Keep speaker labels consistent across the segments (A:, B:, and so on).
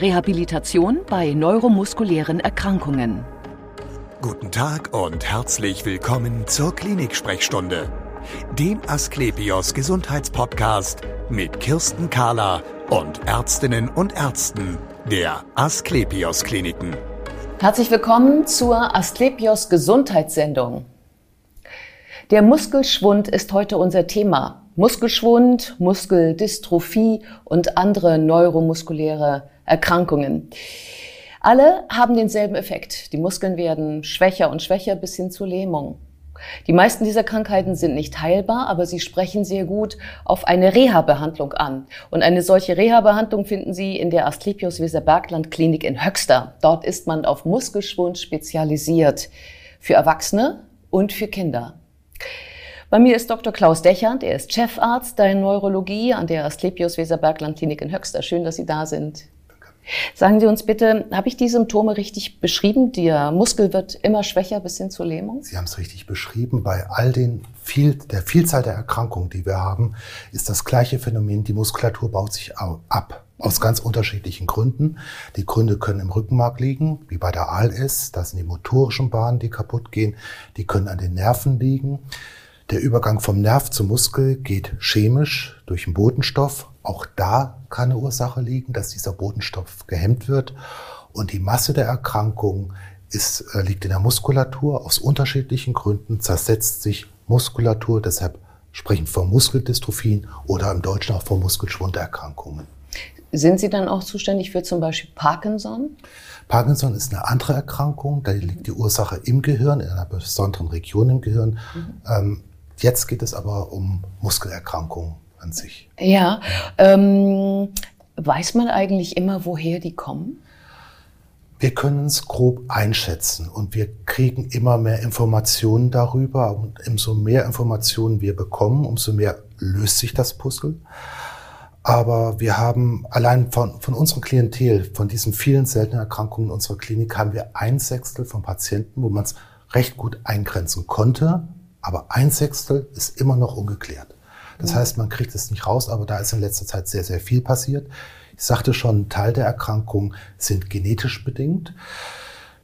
A: Rehabilitation bei neuromuskulären Erkrankungen.
B: Guten Tag und herzlich willkommen zur Klinik-Sprechstunde, dem Asklepios Gesundheitspodcast mit Kirsten Kahler und Ärztinnen und Ärzten der Asklepios Kliniken.
C: Herzlich willkommen zur Asklepios Gesundheitssendung. Der Muskelschwund ist heute unser Thema. Muskelschwund, Muskeldystrophie und andere neuromuskuläre Erkrankungen. Alle haben denselben Effekt. Die Muskeln werden schwächer und schwächer bis hin zur Lähmung. Die meisten dieser Krankheiten sind nicht heilbar, aber sie sprechen sehr gut auf eine Reha-Behandlung an. Und eine solche Reha-Behandlung finden Sie in der Asklepios Weserbergland Klinik in Höxter. Dort ist man auf Muskelschwund spezialisiert. Für Erwachsene und für Kinder. Bei mir ist Dr. Klaus Dechand, er ist Chefarzt der Neurologie an der Asklepios Weserbergland Klinik in Höxter. Schön, dass Sie da sind. Sagen Sie uns bitte, habe ich die Symptome richtig beschrieben? Der Muskel wird immer schwächer bis hin zur Lähmung?
D: Sie haben es richtig beschrieben. Bei all den viel, der Vielzahl der Erkrankungen, die wir haben, ist das gleiche Phänomen. Die Muskulatur baut sich ab. Aus ganz unterschiedlichen Gründen. Die Gründe können im Rückenmark liegen, wie bei der ALS. Das sind die motorischen Bahnen, die kaputt gehen. Die können an den Nerven liegen. Der Übergang vom Nerv zum Muskel geht chemisch durch den Botenstoff. Auch da kann eine Ursache liegen, dass dieser Botenstoff gehemmt wird. Und die Masse der Erkrankung ist, äh, liegt in der Muskulatur. Aus unterschiedlichen Gründen zersetzt sich Muskulatur. Deshalb sprechen wir von Muskeldystrophien oder im Deutschen auch von Muskelschwunderkrankungen.
C: Sind Sie dann auch zuständig für zum Beispiel Parkinson?
D: Parkinson ist eine andere Erkrankung. Da liegt die Ursache im Gehirn, in einer besonderen Region im Gehirn. Mhm. Ähm, Jetzt geht es aber um Muskelerkrankungen an sich.
C: Ja, ähm, weiß man eigentlich immer, woher die kommen?
D: Wir können es grob einschätzen und wir kriegen immer mehr Informationen darüber. Und umso mehr Informationen wir bekommen, umso mehr löst sich das Puzzle. Aber wir haben allein von, von unserer Klientel, von diesen vielen seltenen Erkrankungen in unserer Klinik, haben wir ein Sechstel von Patienten, wo man es recht gut eingrenzen konnte, aber ein Sechstel ist immer noch ungeklärt. Das heißt, man kriegt es nicht raus, aber da ist in letzter Zeit sehr, sehr viel passiert. Ich sagte schon, Teil der Erkrankungen sind genetisch bedingt.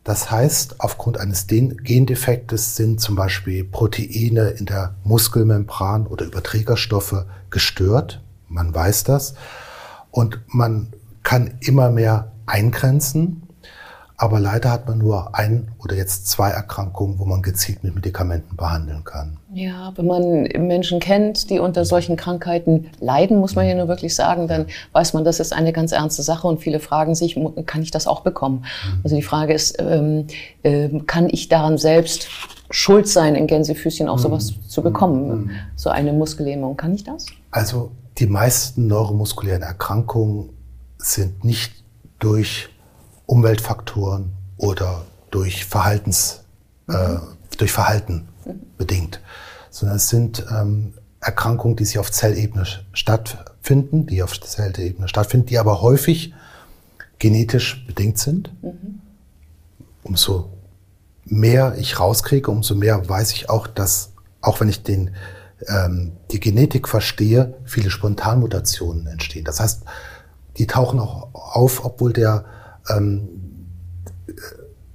D: Das heißt, aufgrund eines Gendefektes sind zum Beispiel Proteine in der Muskelmembran oder Überträgerstoffe gestört. Man weiß das. Und man kann immer mehr eingrenzen. Aber leider hat man nur ein oder jetzt zwei Erkrankungen, wo man gezielt mit Medikamenten behandeln kann.
C: Ja, wenn man Menschen kennt, die unter solchen Krankheiten leiden, muss man ja nur wirklich sagen, dann weiß man, das ist eine ganz ernste Sache und viele fragen sich, kann ich das auch bekommen? Mhm. Also die Frage ist, ähm, äh, kann ich daran selbst schuld sein, in Gänsefüßchen auch sowas mhm. zu bekommen? Mhm. So eine Muskellähmung, kann ich das?
D: Also die meisten neuromuskulären Erkrankungen sind nicht durch Umweltfaktoren oder durch Verhaltens, mhm. äh, durch Verhalten mhm. bedingt, sondern es sind ähm, Erkrankungen, die sich auf Zellebene stattfinden, die auf Zellebene stattfinden, die aber häufig genetisch bedingt sind. Mhm. Umso mehr ich rauskriege, umso mehr weiß ich auch, dass auch wenn ich den, ähm, die Genetik verstehe, viele Spontanmutationen entstehen. Das heißt, die tauchen auch auf, obwohl der ähm,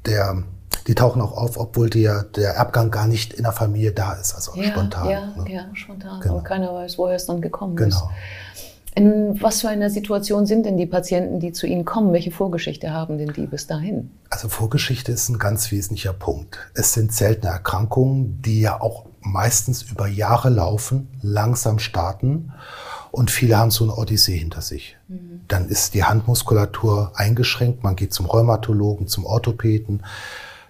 D: der, die tauchen auch auf, obwohl der, der Erbgang gar nicht in der Familie da ist, also
C: ja,
D: spontan.
C: Ja, ne? ja, spontan. Genau. Aber keiner weiß, woher es dann gekommen
D: genau.
C: ist. In was für einer Situation sind denn die Patienten, die zu Ihnen kommen? Welche Vorgeschichte haben denn die bis dahin?
D: Also Vorgeschichte ist ein ganz wesentlicher Punkt. Es sind seltene Erkrankungen, die ja auch meistens über Jahre laufen, langsam starten und viele haben so eine Odyssee hinter sich. Mhm. Dann ist die Handmuskulatur eingeschränkt, man geht zum Rheumatologen, zum Orthopäden.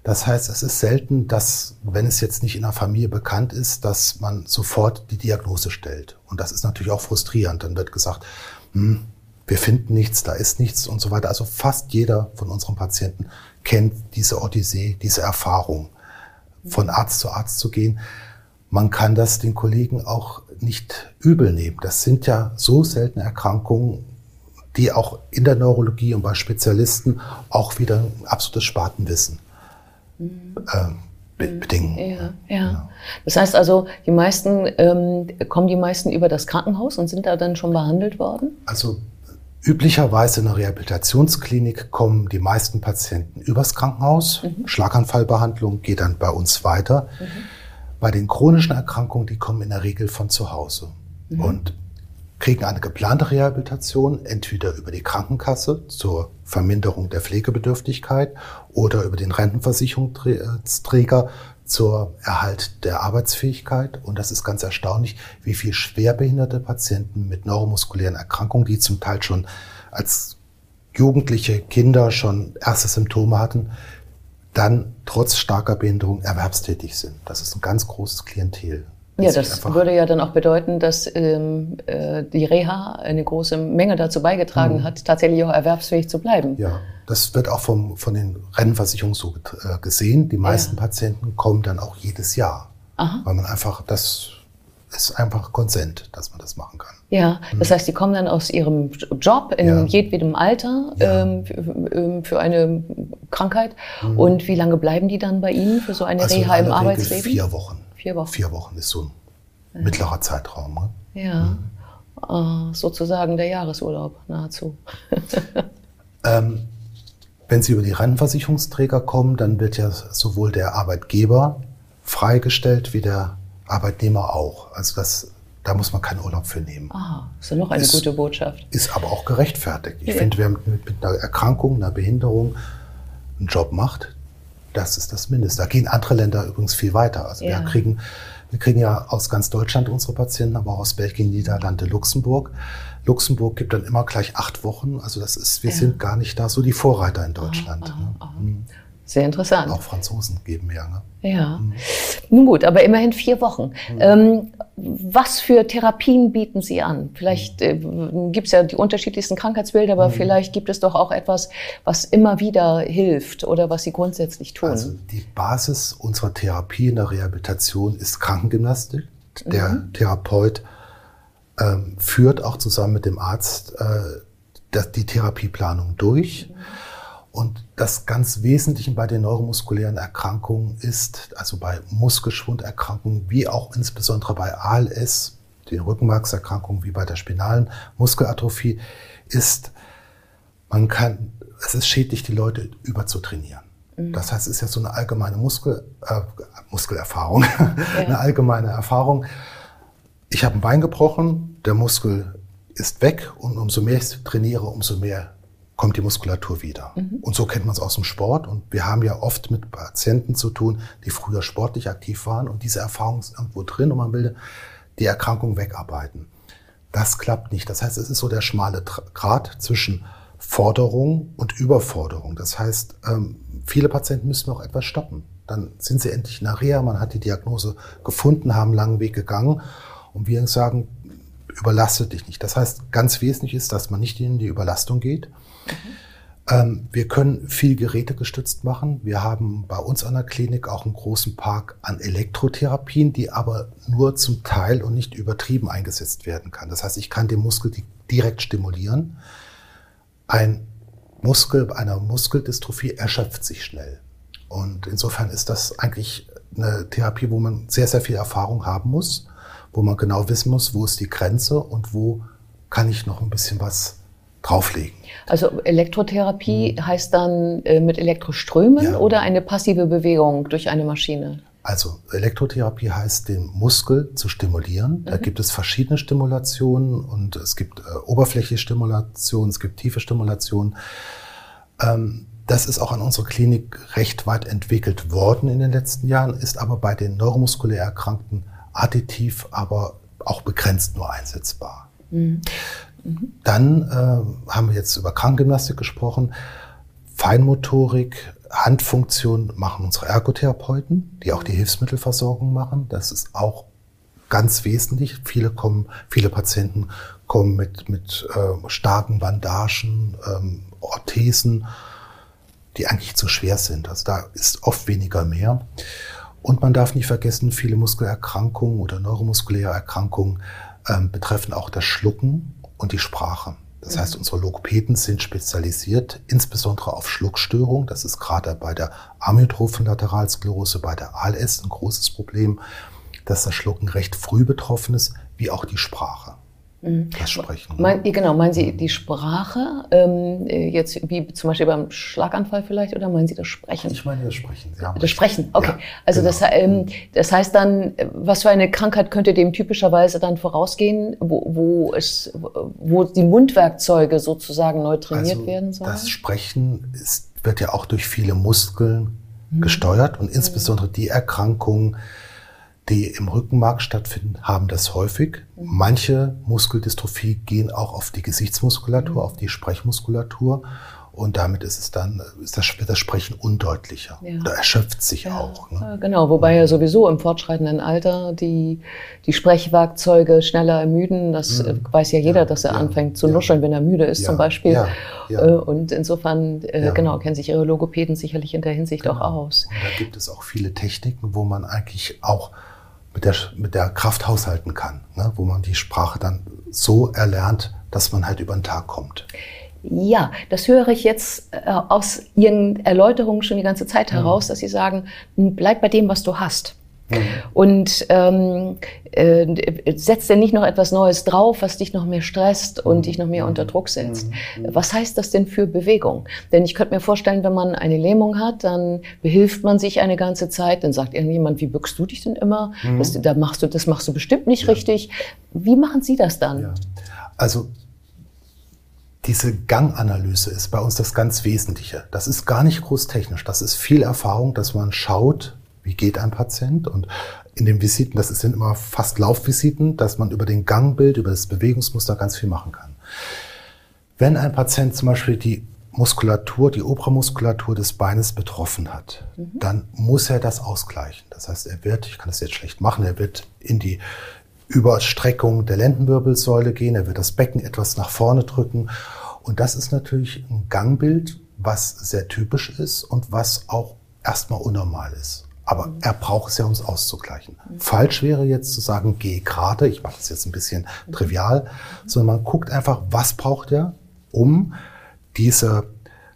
D: Das heißt, es ist selten, dass, wenn es jetzt nicht in der Familie bekannt ist, dass man sofort die Diagnose stellt. Und das ist natürlich auch frustrierend. Dann wird gesagt, hm, wir finden nichts, da ist nichts und so weiter. Also fast jeder von unseren Patienten kennt diese Odyssee, diese Erfahrung, von Arzt zu Arzt zu gehen. Man kann das den Kollegen auch nicht übel nehmen. Das sind ja so seltene Erkrankungen, die auch in der Neurologie und bei Spezialisten auch wieder ein absolutes Spartenwissen mhm. äh, bedingen.
C: Ja, ja. Genau. Das heißt also, die meisten ähm, kommen die meisten über das Krankenhaus und sind da dann schon behandelt worden?
D: Also Üblicherweise in der Rehabilitationsklinik kommen die meisten Patienten übers Krankenhaus. Mhm. Schlaganfallbehandlung geht dann bei uns weiter. Mhm. Bei den chronischen Erkrankungen, die kommen in der Regel von zu Hause mhm. und kriegen eine geplante Rehabilitation, entweder über die Krankenkasse zur Verminderung der Pflegebedürftigkeit oder über den Rentenversicherungsträger zur Erhalt der Arbeitsfähigkeit. Und das ist ganz erstaunlich, wie viel schwerbehinderte Patienten mit neuromuskulären Erkrankungen, die zum Teil schon als jugendliche Kinder schon erste Symptome hatten, dann trotz starker Behinderung erwerbstätig sind. Das ist ein ganz großes Klientel.
C: Ja, das würde ja dann auch bedeuten, dass ähm, äh, die Reha eine große Menge dazu beigetragen mhm. hat, tatsächlich auch erwerbsfähig zu bleiben.
D: Ja, das wird auch vom, von den Rentenversicherungen so äh, gesehen. Die meisten ja. Patienten kommen dann auch jedes Jahr, Aha. weil man einfach, das ist einfach Konsent, dass man das machen kann.
C: Ja, das mhm. heißt, die kommen dann aus ihrem Job in ja. jedwedem Alter ja. ähm, ähm für eine Krankheit. Mhm. Und wie lange bleiben die dann bei Ihnen für so eine also Reha im Arbeitsleben?
D: Vier Wochen. Vier Wochen. Vier Wochen ist so ein mittlerer Zeitraum. Ne?
C: Ja, mhm. sozusagen der Jahresurlaub nahezu.
D: ähm, wenn Sie über die Rentenversicherungsträger kommen, dann wird ja sowohl der Arbeitgeber freigestellt wie der Arbeitnehmer auch. Also das, da muss man keinen Urlaub für nehmen.
C: Ah, ist ja noch eine ist, gute Botschaft.
D: Ist aber auch gerechtfertigt. Ich ja. finde, wer mit, mit einer Erkrankung, einer Behinderung einen Job macht, das ist das Mindeste. Da gehen andere Länder übrigens viel weiter. Also ja. wir kriegen, wir kriegen ja aus ganz Deutschland unsere Patienten, aber auch aus Belgien, Niederlande, Luxemburg. Luxemburg gibt dann immer gleich acht Wochen. Also das ist, wir ja. sind gar nicht da so die Vorreiter in Deutschland. Aha, aha, aha.
C: Mhm. Sehr interessant.
D: Auch Franzosen geben ja. Ne?
C: Ja. Mhm. Nun gut, aber immerhin vier Wochen. Mhm. Ähm, was für Therapien bieten Sie an? Vielleicht äh, gibt es ja die unterschiedlichsten Krankheitsbilder, aber mhm. vielleicht gibt es doch auch etwas, was immer wieder hilft oder was Sie grundsätzlich tun. Also
D: die Basis unserer Therapie in der Rehabilitation ist Krankengymnastik. Der mhm. Therapeut ähm, führt auch zusammen mit dem Arzt äh, die Therapieplanung durch. Mhm. Und das ganz Wesentliche bei den neuromuskulären Erkrankungen ist, also bei Muskelschwunderkrankungen, wie auch insbesondere bei ALS, den Rückenmarkserkrankungen, wie bei der spinalen Muskelatrophie, ist, man kann, es ist schädlich, die Leute überzutrainieren. Mhm. Das heißt, es ist ja so eine allgemeine Muskel, äh, Muskelerfahrung, ja. eine allgemeine Erfahrung. Ich habe ein Bein gebrochen, der Muskel ist weg und umso mehr ich trainiere, umso mehr kommt die Muskulatur wieder. Mhm. Und so kennt man es aus dem Sport. Und wir haben ja oft mit Patienten zu tun, die früher sportlich aktiv waren und diese Erfahrung ist irgendwo drin und man will die Erkrankung wegarbeiten. Das klappt nicht. Das heißt, es ist so der schmale Grat zwischen Forderung und Überforderung. Das heißt, ähm, viele Patienten müssen auch etwas stoppen. Dann sind sie endlich nachher, man hat die Diagnose gefunden, haben einen langen Weg gegangen und wir sagen, überlastet dich nicht. Das heißt, ganz wesentlich ist, dass man nicht in die Überlastung geht, Mhm. wir können viel gerätegestützt machen. Wir haben bei uns an der Klinik auch einen großen Park an Elektrotherapien, die aber nur zum Teil und nicht übertrieben eingesetzt werden kann. Das heißt, ich kann den Muskel direkt stimulieren. Ein Muskel einer Muskeldystrophie erschöpft sich schnell. Und insofern ist das eigentlich eine Therapie, wo man sehr, sehr viel Erfahrung haben muss, wo man genau wissen muss, wo ist die Grenze und wo kann ich noch ein bisschen was drauflegen.
C: Also Elektrotherapie mhm. heißt dann äh, mit Elektroströmen ja. oder eine passive Bewegung durch eine Maschine?
D: Also Elektrotherapie heißt, den Muskel zu stimulieren. Mhm. Da gibt es verschiedene Stimulationen und es gibt äh, Oberflächestimulation, es gibt tiefe Stimulation. Ähm, das ist auch an unserer Klinik recht weit entwickelt worden in den letzten Jahren, ist aber bei den neuromuskulär Erkrankten additiv, aber auch begrenzt nur einsetzbar. Mhm. Dann äh, haben wir jetzt über Krankengymnastik gesprochen. Feinmotorik, Handfunktion machen unsere Ergotherapeuten, die auch die Hilfsmittelversorgung machen. Das ist auch ganz wesentlich. Viele kommen, viele Patienten kommen mit, mit äh, starken Bandagen, ähm, Orthesen, die eigentlich zu schwer sind. Also da ist oft weniger mehr. Und man darf nicht vergessen, viele Muskelerkrankungen oder neuromuskuläre Erkrankungen ähm, betreffen auch das Schlucken und die Sprache. Das heißt, mhm. unsere Logopäden sind spezialisiert, insbesondere auf Schluckstörungen. Das ist gerade bei der amyotrophen Lateralsklerose, bei der ALS ein großes Problem, dass das Schlucken recht früh betroffen ist, wie auch die Sprache. Mhm. Das Sprechen.
C: Ne? Mein, genau, meinen Sie die Sprache, ähm, jetzt wie zum Beispiel beim Schlaganfall vielleicht, oder meinen Sie das Sprechen?
D: Ich meine das Sprechen.
C: Sie haben das Sprechen, okay. Ja, also genau. das, ähm, das heißt dann, was für eine Krankheit könnte dem typischerweise dann vorausgehen, wo, wo, es, wo die Mundwerkzeuge sozusagen neu trainiert
D: also
C: werden sollen?
D: Das Sprechen ist, wird ja auch durch viele Muskeln mhm. gesteuert und insbesondere die Erkrankungen, die im Rückenmark stattfinden, haben das häufig. Mhm. Manche Muskeldystrophie gehen auch auf die Gesichtsmuskulatur, mhm. auf die Sprechmuskulatur. Und damit ist es dann, ist das, wird das Sprechen undeutlicher ja. oder erschöpft sich ja. auch.
C: Ne? Genau, wobei ja sowieso im fortschreitenden Alter die, die Sprechwerkzeuge schneller ermüden. Das mhm. weiß ja jeder, dass er ja. anfängt zu nuscheln, wenn er müde ist zum Beispiel. Äh, und insofern, äh, genau, kennen sich ihre Logopäden sicherlich in der Hinsicht genau. auch aus.
D: Und da gibt es auch viele Techniken, wo man eigentlich auch mit der, mit der Kraft haushalten kann, ne? wo man die Sprache dann so erlernt, dass man halt über den Tag kommt.
C: Ja, das höre ich jetzt äh, aus Ihren Erläuterungen schon die ganze Zeit heraus, mhm. dass Sie sagen, bleib bei dem, was du hast. Mhm. Und ähm, äh, setzt denn nicht noch etwas Neues drauf, was dich noch mehr stresst und dich noch mehr unter Druck setzt? Mhm. Was heißt das denn für Bewegung? Denn ich könnte mir vorstellen, wenn man eine Lähmung hat, dann behilft man sich eine ganze Zeit, dann sagt irgendjemand, wie bückst du dich denn immer? Mhm. Das, da machst du, das machst du bestimmt nicht ja. richtig. Wie machen Sie das dann? Ja.
D: Also diese Ganganalyse ist bei uns das ganz Wesentliche. Das ist gar nicht groß technisch. Das ist viel Erfahrung, dass man schaut, wie geht ein Patient und in den Visiten, das sind immer fast Laufvisiten, dass man über den Gangbild, über das Bewegungsmuster ganz viel machen kann. Wenn ein Patient zum Beispiel die Muskulatur, die Obramuskulatur des Beines betroffen hat, mhm. dann muss er das ausgleichen. Das heißt, er wird, ich kann das jetzt schlecht machen, er wird in die Überstreckung der Lendenwirbelsäule gehen, er wird das Becken etwas nach vorne drücken. Und das ist natürlich ein Gangbild, was sehr typisch ist und was auch erstmal unnormal ist. Aber er braucht es ja, um es auszugleichen. Mhm. Falsch wäre jetzt zu sagen, geh gerade, ich mache das jetzt ein bisschen mhm. trivial, sondern man guckt einfach, was braucht er, um diese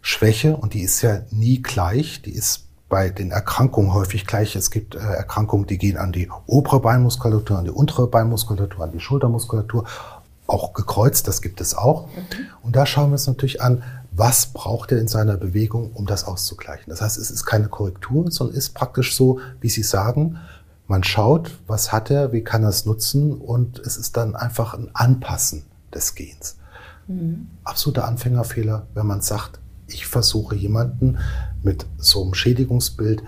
D: Schwäche, und die ist ja nie gleich, die ist bei den Erkrankungen häufig gleich. Es gibt äh, Erkrankungen, die gehen an die obere Beinmuskulatur, an die untere Beinmuskulatur, an die Schultermuskulatur, auch gekreuzt, das gibt es auch. Mhm. Und da schauen wir uns natürlich an, was braucht er in seiner Bewegung, um das auszugleichen. Das heißt, es ist keine Korrektur, sondern ist praktisch so, wie Sie sagen, man schaut, was hat er, wie kann er es nutzen und es ist dann einfach ein Anpassen des Gens. Mhm. Absoluter Anfängerfehler, wenn man sagt, ich versuche jemanden mit so einem Schädigungsbild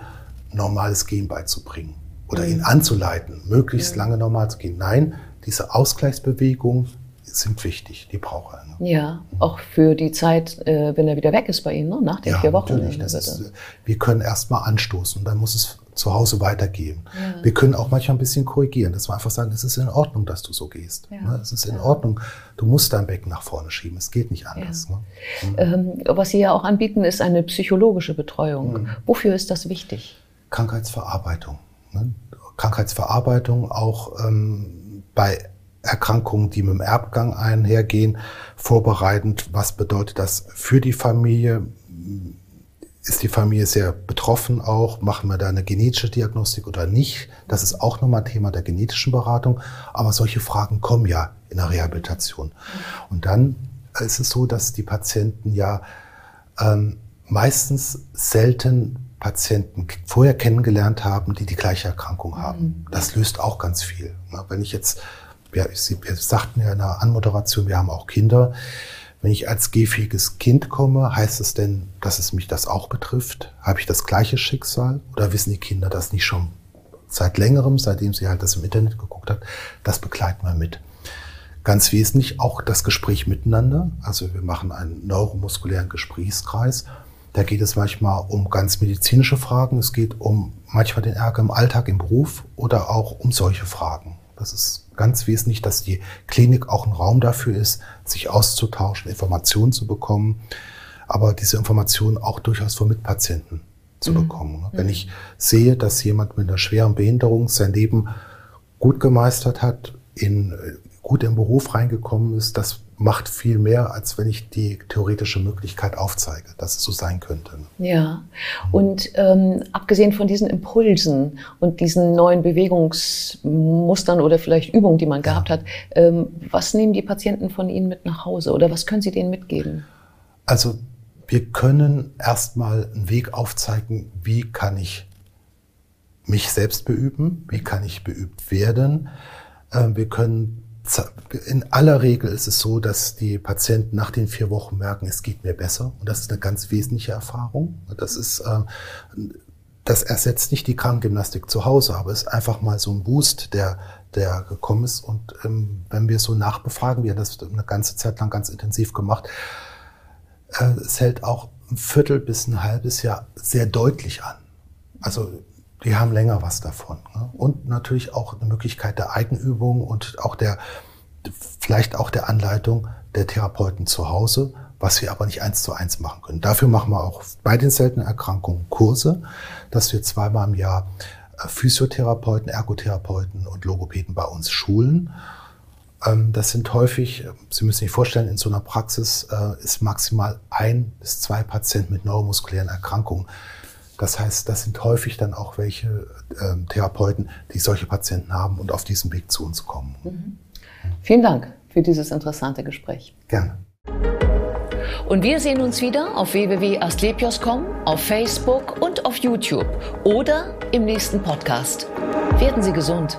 D: normales Gen beizubringen oder mhm. ihn anzuleiten, möglichst mhm. lange normal zu gehen. Nein, diese Ausgleichsbewegung sind wichtig, die braucht er.
C: Ne? Ja, auch für die Zeit, äh, wenn er wieder weg ist bei Ihnen, ne? nach den ja, vier Wochen.
D: Natürlich. Das ist, wir können erstmal anstoßen und dann muss es zu Hause weitergehen. Ja. Wir können auch manchmal ein bisschen korrigieren, dass wir einfach sagen, es ist in Ordnung, dass du so gehst. Ja. Ne? Es ist in ja. Ordnung, du musst dein Becken nach vorne schieben, es geht nicht anders. Ne?
C: Mhm. Ähm, was Sie ja auch anbieten, ist eine psychologische Betreuung. Mhm. Wofür ist das wichtig?
D: Krankheitsverarbeitung. Ne? Krankheitsverarbeitung auch ähm, bei Erkrankungen, die mit dem Erbgang einhergehen, vorbereitend. Was bedeutet das für die Familie? Ist die Familie sehr betroffen auch? Machen wir da eine genetische Diagnostik oder nicht? Das ist auch nochmal Thema der genetischen Beratung. Aber solche Fragen kommen ja in der Rehabilitation. Und dann ist es so, dass die Patienten ja ähm, meistens selten Patienten vorher kennengelernt haben, die die gleiche Erkrankung haben. Mhm. Das löst auch ganz viel. Wenn ich jetzt wir, wir sagten ja in der Anmoderation, wir haben auch Kinder. Wenn ich als gehfähiges Kind komme, heißt es denn, dass es mich das auch betrifft? Habe ich das gleiche Schicksal? Oder wissen die Kinder das nicht schon seit längerem, seitdem sie halt das im Internet geguckt hat? Das begleiten wir mit. Ganz wesentlich auch das Gespräch miteinander. Also wir machen einen neuromuskulären Gesprächskreis. Da geht es manchmal um ganz medizinische Fragen. Es geht um manchmal den Ärger im Alltag, im Beruf oder auch um solche Fragen. Das ist ganz wesentlich, dass die Klinik auch ein Raum dafür ist, sich auszutauschen, Informationen zu bekommen, aber diese Informationen auch durchaus von Mitpatienten zu mhm. bekommen. Ne? Wenn ich sehe, dass jemand mit einer schweren Behinderung sein Leben gut gemeistert hat, in, gut im Beruf reingekommen ist, das macht viel mehr, als wenn ich die theoretische Möglichkeit aufzeige, dass es so sein könnte.
C: Ja, und ähm, abgesehen von diesen Impulsen und diesen neuen Bewegungsmustern oder vielleicht Übungen, die man gehabt ja. hat, ähm, was nehmen die Patienten von Ihnen mit nach Hause oder was können Sie denen mitgeben?
D: Also wir können erstmal einen Weg aufzeigen, wie kann ich mich selbst beüben, wie kann ich beübt werden. Ähm, wir können in aller Regel ist es so, dass die Patienten nach den vier Wochen merken, es geht mir besser. Und das ist eine ganz wesentliche Erfahrung. Das ist, äh, das ersetzt nicht die Krankengymnastik zu Hause, aber es ist einfach mal so ein Boost, der, der gekommen ist. Und ähm, wenn wir so nachbefragen, wir haben das eine ganze Zeit lang ganz intensiv gemacht, äh, es hält auch ein Viertel bis ein halbes Jahr sehr deutlich an. Also die haben länger was davon. Ne? Und natürlich auch eine Möglichkeit der Eigenübung und auch der, vielleicht auch der Anleitung der Therapeuten zu Hause, was wir aber nicht eins zu eins machen können. Dafür machen wir auch bei den seltenen Erkrankungen Kurse, dass wir zweimal im Jahr äh, Physiotherapeuten, Ergotherapeuten und Logopäden bei uns schulen. Ähm, das sind häufig, äh, Sie müssen sich vorstellen, in so einer Praxis äh, ist maximal ein bis zwei Patienten mit neuromuskulären Erkrankungen das heißt, das sind häufig dann auch welche äh, Therapeuten, die solche Patienten haben und auf diesem Weg zu uns kommen. Mhm.
C: Vielen Dank für dieses interessante Gespräch.
D: Gerne.
A: Und wir sehen uns wieder auf www.astlepios.com, auf Facebook und auf YouTube oder im nächsten Podcast. Werden Sie gesund.